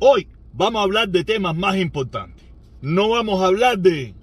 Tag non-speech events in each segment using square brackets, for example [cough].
Hoy vamos a hablar de temas más importantes. No vamos a hablar de...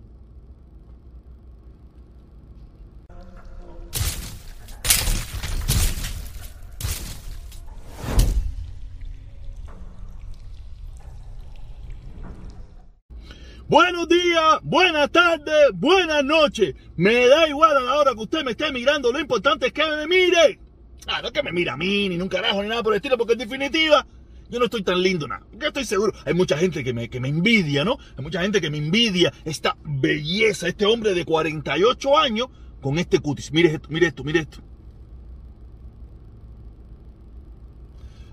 Buenos días, buenas tardes, buenas noches. Me da igual a la hora que usted me esté mirando. Lo importante es que me mire. Ah, no que me mire a mí, ni un carajo, ni nada por el estilo, porque en definitiva yo no estoy tan lindo, nada. Yo estoy seguro. Hay mucha gente que me, que me envidia, ¿no? Hay mucha gente que me envidia esta belleza, este hombre de 48 años con este cutis. Mire esto, mire esto, mire esto.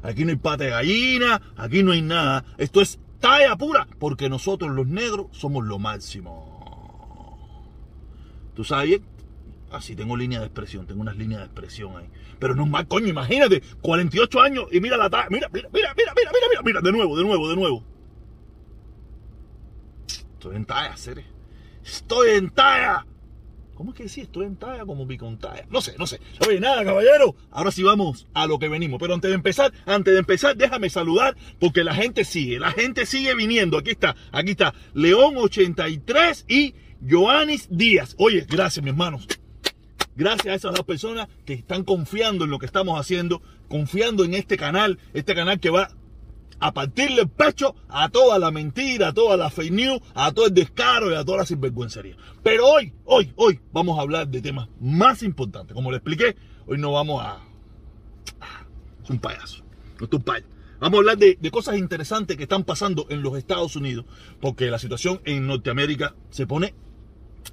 Aquí no hay pata de gallina, aquí no hay nada. Esto es talla pura, porque nosotros los negros somos lo máximo. ¿Tú sabes bien? Así tengo línea de expresión, tengo unas líneas de expresión ahí. Pero no es más, coño, imagínate, 48 años y mira la taza. Mira, mira, mira, mira, mira, mira, mira, de nuevo, de nuevo, de nuevo. Estoy en talla, Ceres. Estoy en talla. ¿Cómo es que decía? Estoy en talla como mi picontalla. No sé, no sé. Oye, nada, caballero. Ahora sí vamos a lo que venimos. Pero antes de empezar, antes de empezar, déjame saludar porque la gente sigue, la gente sigue viniendo. Aquí está, aquí está. León 83 y Joanis Díaz. Oye, gracias, mis hermanos. Gracias a esas dos personas que están confiando en lo que estamos haciendo, confiando en este canal, este canal que va a partirle el pecho a toda la mentira, a toda la fake news, a todo el descaro y a toda la sinvergüencería. Pero hoy, hoy, hoy vamos a hablar de temas más importantes. Como le expliqué, hoy no vamos a... Es un payaso, no es un payaso. Vamos a hablar de, de, cosas interesantes que están pasando en los Estados Unidos, porque la situación en Norteamérica se pone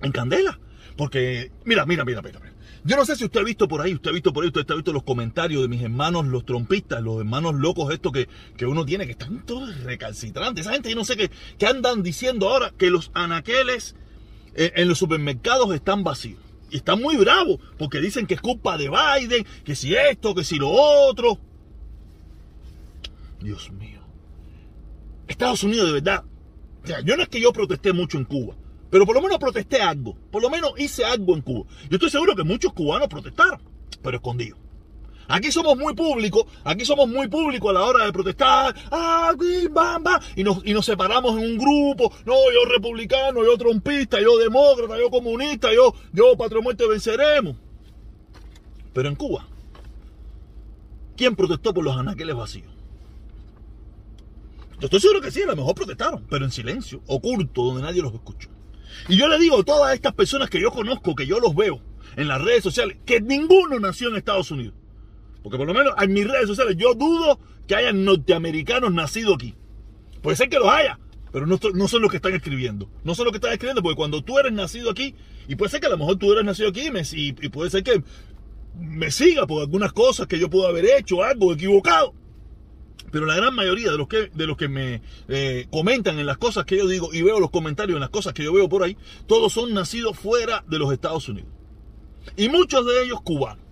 en candela. Porque, mira, mira, mira, mira, mira. Yo no sé si usted ha visto por ahí, usted ha visto por ahí, usted ha visto los comentarios de mis hermanos, los trompistas, los hermanos locos estos que, que uno tiene, que están todos recalcitrantes. Esa gente, yo no sé qué, que andan diciendo ahora que los anaqueles eh, en los supermercados están vacíos. Y están muy bravos, porque dicen que es culpa de Biden, que si esto, que si lo otro. Dios mío. Estados Unidos, de verdad. O sea, yo no es que yo protesté mucho en Cuba. Pero por lo menos protesté algo. Por lo menos hice algo en Cuba. Yo estoy seguro que muchos cubanos protestaron, pero escondidos. Aquí somos muy públicos, aquí somos muy públicos a la hora de protestar, ah, bam, bam, y nos, y nos separamos en un grupo, no, yo republicano, yo trompista, yo demócrata, yo comunista, yo, yo patria muerte venceremos. Pero en Cuba, ¿quién protestó por los anaqueles vacíos? Yo estoy seguro que sí, a lo mejor protestaron, pero en silencio, oculto, donde nadie los escuchó. Y yo le digo a todas estas personas que yo conozco, que yo los veo en las redes sociales, que ninguno nació en Estados Unidos. Porque por lo menos en mis redes sociales yo dudo que hayan norteamericanos nacidos aquí. Puede ser que los haya, pero no, no, son los que están escribiendo. No son los que están escribiendo, porque cuando tú eres nacido aquí, y puede ser que a lo mejor tú eres nacido aquí, y, y puede ser que me siga por algunas cosas que yo puedo haber hecho, algo equivocado. Pero la gran mayoría de los que, de los que me eh, comentan en las cosas que yo digo y veo los comentarios en las cosas que yo veo por ahí, todos son nacidos fuera de los Estados Unidos. Y muchos de ellos cubanos.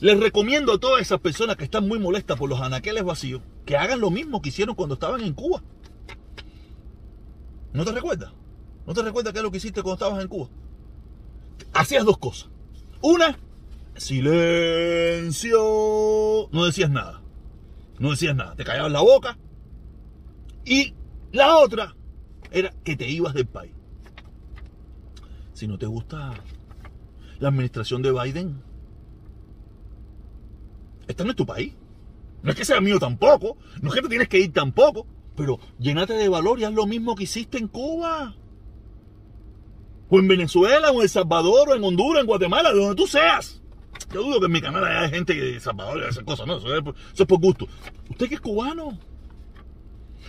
Les recomiendo a todas esas personas que están muy molestas por los anaqueles vacíos que hagan lo mismo que hicieron cuando estaban en Cuba. ¿No te recuerdas? ¿No te recuerdas qué es lo que hiciste cuando estabas en Cuba? Hacías dos cosas. Una, silencio. No decías nada. No decías nada, te callabas la boca. Y la otra era que te ibas del país. Si no te gusta la administración de Biden, esta no es tu país. No es que sea mío tampoco, no es que te tienes que ir tampoco, pero llénate de valor y haz lo mismo que hiciste en Cuba. O en Venezuela, o en El Salvador, o en Honduras, en Guatemala, de donde tú seas. Yo dudo que en mi canal haya gente de Salvador y esas cosas, ¿no? Eso es, por gusto. ¿Usted que es cubano?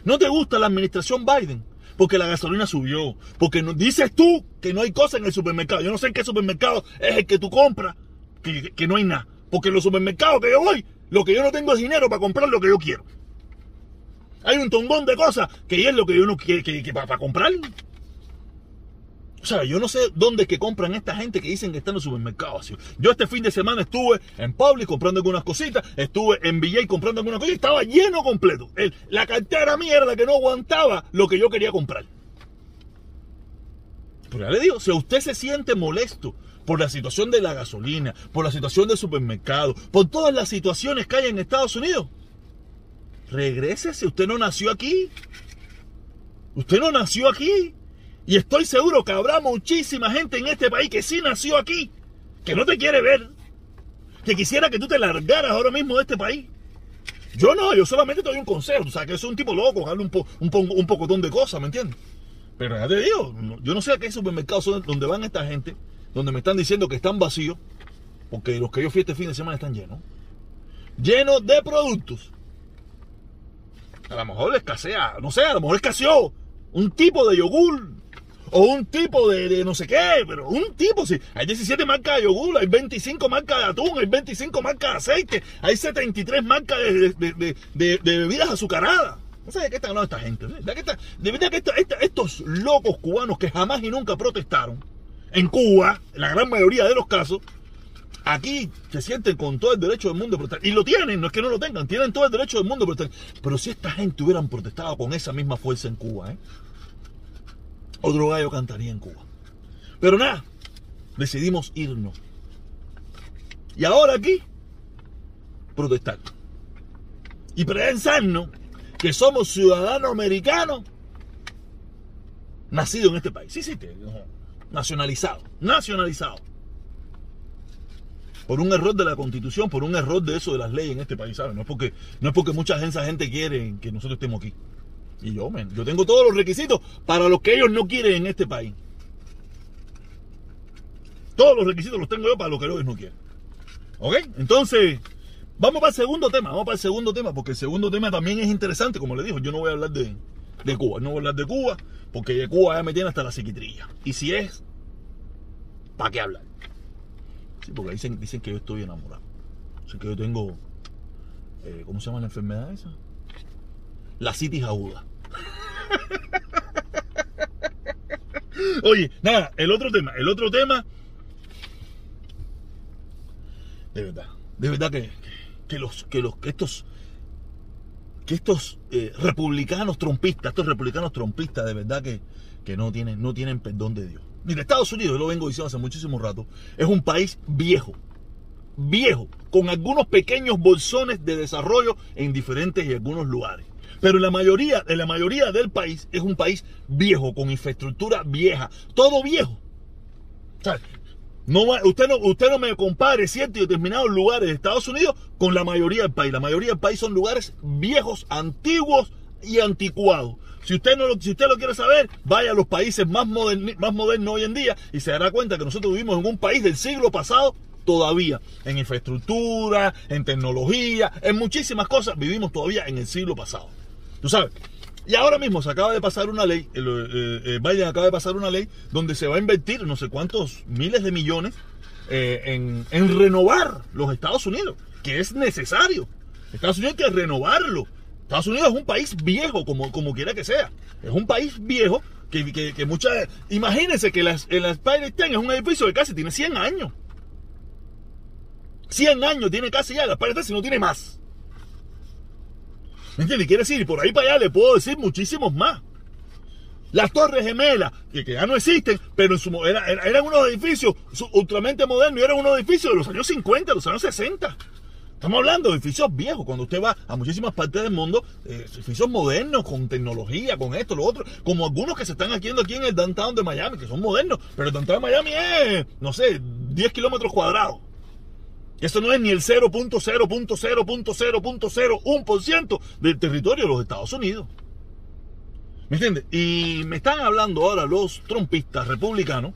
¿No te gusta la administración Biden? Porque la gasolina subió. Porque no, dices tú que no hay cosas en el supermercado. Yo no sé en qué supermercado es el que tú compras, que, no hay nada. Porque en los supermercados que yo voy, lo que yo no tengo es dinero para comprar lo que yo quiero. Hay un tongón de cosas que es lo que yo no quiero que, para comprar. O sea, yo no sé dónde es que compran esta gente que dicen que están en los supermercados. Yo este fin de semana estuve en Publix comprando algunas cositas, estuve en VJ comprando algunas cosas y estaba lleno completo. la cartera mierda que no aguantaba lo que yo quería comprar. Pero ya le digo, si usted se siente molesto por la situación de la gasolina, por la situación del supermercado, por todas las situaciones que hay en Estados Unidos, regrésese, usted no nació aquí. Usted no nació aquí. Y estoy seguro que habrá muchísima gente en este país que sí nació aquí, que no te quiere ver, que quisiera que tú te largaras ahora mismo de este país. Yo no, yo solamente te doy un consejo. O sea, que soy un tipo loco, hablo un, po, un, po, un pocotón de cosas, ¿me entiendes? Pero ya te digo, yo no sé a qué supermercados son donde van esta gente, donde me están diciendo que están vacíos, porque los que yo fui este fin de semana están llenos. Llenos de productos. A lo mejor escasea, no sé, a lo mejor escaseó un tipo de yogur o un tipo de, no sé qué, pero un tipo, sí. Hay 17 marcas de yogur, hay 25 marcas de atún, hay 25 marcas de aceite, hay 73 marcas de, bebidas azucaradas. No sé de qué están hablando esta gente. De verdad que, estos locos cubanos que jamás y nunca protestaron en Cuba, en la gran mayoría de los casos, aquí se sienten con todo el derecho del mundo de protestar. Y lo tienen, no es que no lo tengan, tienen todo el derecho del mundo de protestar. Pero si esta gente hubieran protestado con esa misma fuerza en Cuba, ¿eh? Otro gallo cantaría en Cuba. Pero nada, decidimos irnos. Y ahora aquí, protestar. Y pensarnos que somos ciudadanos americanos nacidos en este país. Sí, sí, nacionalizado, nacionalizado. Por un error de la constitución, por un error de eso de las leyes en este país, ¿sabes? No es porque, no es porque mucha gente quiere que nosotros estemos aquí. Y yo, yo tengo todos los requisitos para los que ellos no quieren en este país. Todos los requisitos los tengo yo para los que ellos no quieren. ¿Ok? Entonces, vamos para el segundo tema. Vamos para el segundo tema, porque el segundo tema también es interesante. Como le dijo, yo no voy a hablar de, Cuba. No voy a hablar de Cuba, porque de Cuba ya me tiene hasta la psiquiatría. Y si es, ¿para qué hablar? Sí, porque dicen, dicen que yo estoy enamorado. O que yo tengo. Eh, ¿Cómo se llama la enfermedad esa? La citis aguda. [laughs] Oye, nada, el otro tema, el otro tema. De verdad, de verdad que, que los, que los, que estos, que estos eh, republicanos trompistas, estos republicanos trompistas, de verdad que, que no tienen, no tienen perdón de Dios. Mira, Estados Unidos, yo lo vengo diciendo hace muchísimo rato, es un país viejo, viejo, con algunos pequeños bolsones de desarrollo en diferentes y algunos lugares. Pero la mayoría, en la mayoría del país es un país viejo, con infraestructura vieja, todo viejo. no, usted, no, usted no me compare ciertos y determinados lugares de Estados Unidos con la mayoría del país. La mayoría del país son lugares viejos, antiguos y anticuados. Si usted, no lo, si usted lo quiere saber, vaya a los países más, más modernos hoy en día y se dará cuenta que nosotros vivimos en un país del siglo pasado todavía. En infraestructura, en tecnología, en muchísimas cosas vivimos todavía en el siglo pasado. Tú sabes. Y ahora mismo se acaba de pasar una ley, eh, eh, Biden acaba de pasar una ley donde se va a invertir no sé cuántos miles de millones eh, en, renovar los Estados Unidos, que es necesario. Estados Unidos hay que renovarlo. Estados Unidos es un país viejo, como, como quiera que sea. Es un país viejo que, que, muchas... Imagínense que las, el State es un edificio que casi tiene 100 años. 100 años tiene casi ya el Spider State, si no tiene más. ¿Me entiendes? Quiere decir, por ahí para allá le puedo decir muchísimos más. Las Torres Gemelas, que, ya no existen, pero en su, eran unos edificios ultramente modernos y eran unos edificios de los años 50, de los años 60. Estamos hablando de edificios viejos. Cuando usted va a muchísimas partes del mundo, eh, edificios modernos, con tecnología, con esto, lo otro, como algunos que se están haciendo aquí en el downtown de Miami, que son modernos, pero el downtown de Miami es, no sé, 10 kilómetros cuadrados. Eso no es ni el 0.0.0.0.01% del territorio de los Estados Unidos. ¿Me entiendes? Y me están hablando ahora los trompistas republicanos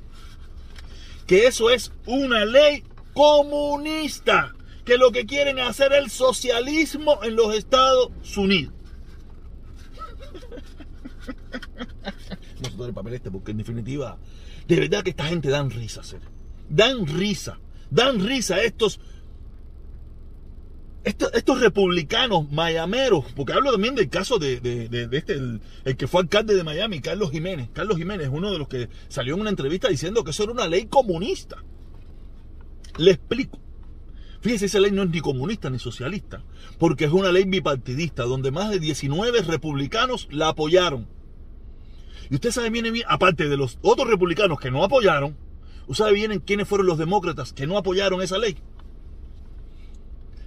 que eso es una ley comunista, que lo que quieren es hacer el socialismo en los Estados Unidos. No se el papel este porque en definitiva, de verdad que esta gente dan risa, Dan risa dan risa estos, estos, republicanos mayameros, porque hablo también del caso de, este, el, que fue alcalde de Miami, Carlos Jiménez. Carlos Jiménez, uno de los que salió en una entrevista diciendo que eso era una ley comunista. Le explico. Fíjese, esa ley no es ni comunista ni socialista, porque es una ley bipartidista, donde más de 19 republicanos la apoyaron. Y usted sabe bien, aparte de los otros republicanos que no apoyaron, ¿Usted bien quiénes fueron los demócratas que no apoyaron esa ley?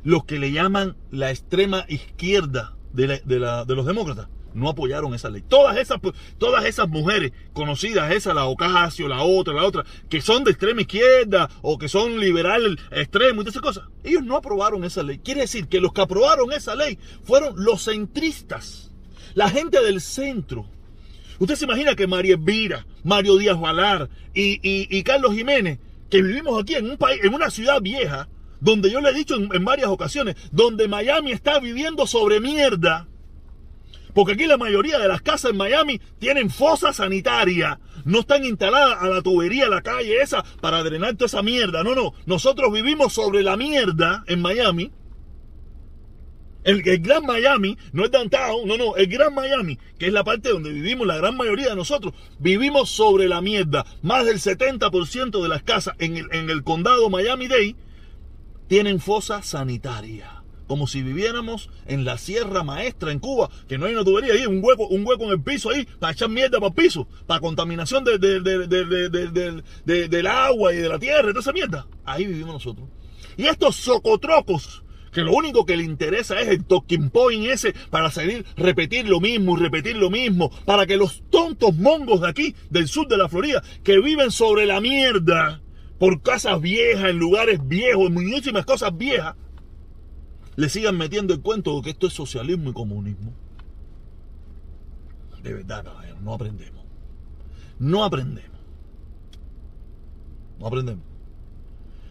Los que le llaman la extrema izquierda de, de la- de los demócratas no apoyaron esa ley. Todas esas, todas esas mujeres conocidas, esa, la Ocasio, la otra, la otra, que son de extrema izquierda o que son liberal extremo y todas esas cosas, ellos no aprobaron esa ley. Quiere decir que los que aprobaron esa ley fueron los centristas, la gente del centro. Usted se imagina que María Elvira, Mario Díaz Valar y, y- y Carlos Jiménez, que vivimos aquí en un país, en una ciudad vieja, donde yo le he dicho en, en varias ocasiones, donde Miami está viviendo sobre mierda. Porque aquí la mayoría de las casas en Miami tienen fosa sanitaria. No están instaladas a la tubería, a la calle esa, para drenar toda esa mierda. No, no. Nosotros vivimos sobre la mierda en Miami. El, Gran Miami, no es downtown, no, no, el Gran Miami, que es la parte donde vivimos la gran mayoría de nosotros, vivimos sobre la mierda. Más del 70% de las casas en el, condado Miami-Dade tienen fosa sanitaria. Como si viviéramos en la Sierra Maestra en Cuba, que no hay una tubería ahí, un hueco, un hueco en el piso ahí, para echar mierda para el piso, para contaminación de, del agua y de la tierra, toda esa mierda. Ahí vivimos nosotros. Y estos socotrocos que lo único que le interesa es el talking point ese para seguir repetir lo mismo y repetir lo mismo, para que los tontos mongos de aquí, del sur de la Florida, que viven sobre la mierda, por casas viejas, en lugares viejos, en muchísimas cosas viejas, le sigan metiendo el cuento de que esto es socialismo y comunismo. De verdad, caballero, no aprendemos. No aprendemos. No aprendemos.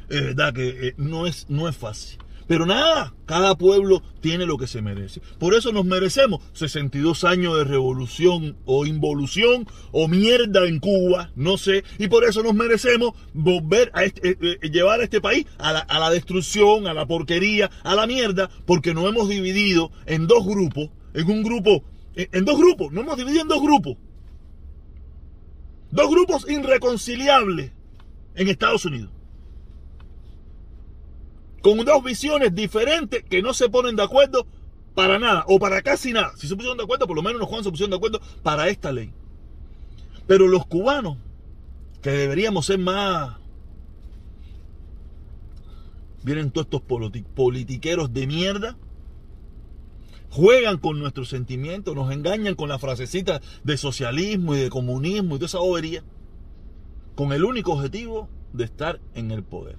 Es verdad que eh, no, es, no es fácil. Pero nada, cada pueblo tiene lo que se merece. Por eso nos merecemos 62 años de revolución o involución o mierda en Cuba, no sé. Y por eso nos merecemos volver a este- eh, eh, llevar a este país a la, destrucción, a la porquería, a la mierda, porque nos hemos dividido en dos grupos, en un grupo, en, en dos grupos, nos hemos dividido en dos grupos. Dos grupos irreconciliables en Estados Unidos con dos visiones diferentes que no se ponen de acuerdo para nada o para casi nada. Si se pusieron de acuerdo, por lo menos los cubanos se pusieron de acuerdo para esta ley. Pero los cubanos, que deberíamos ser más... Vienen todos estos politi- politiqueros de mierda, juegan con nuestros sentimientos, nos engañan con la frasecita de socialismo y de comunismo y toda esa bobería, con el único objetivo de estar en el poder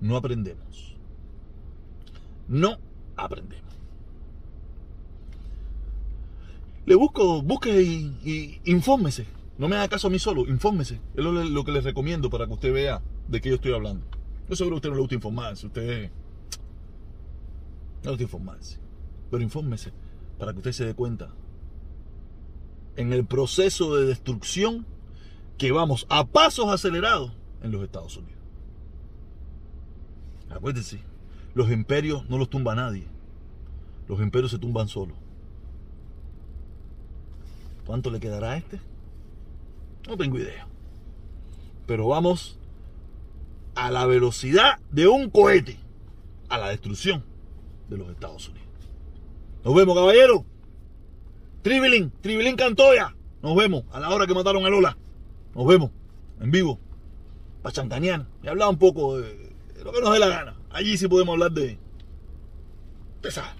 no aprendemos. No aprendemos. Le busco, busque y, infórmese. No me haga caso a mí solo, infórmese. Es lo, lo que les recomiendo para que usted vea de qué yo estoy hablando. Yo seguro que a usted no le gusta informarse, usted no le gusta informarse. Pero infórmese para que usted se dé cuenta en el proceso de destrucción que vamos a pasos acelerados en los Estados Unidos. Acuérdense, los imperios no los tumba nadie. Los imperios se tumban solos. ¿Cuánto le quedará a este? No tengo idea. Pero vamos a la velocidad de un cohete a la destrucción de los Estados Unidos. Nos vemos, caballero. Tribilín, Tribilín Cantoya. Nos vemos a la hora que mataron a Lola. Nos vemos en vivo. Para chancanear. Y hablar un poco de lo que nos dé la gana. Allí sí podemos hablar de. esa-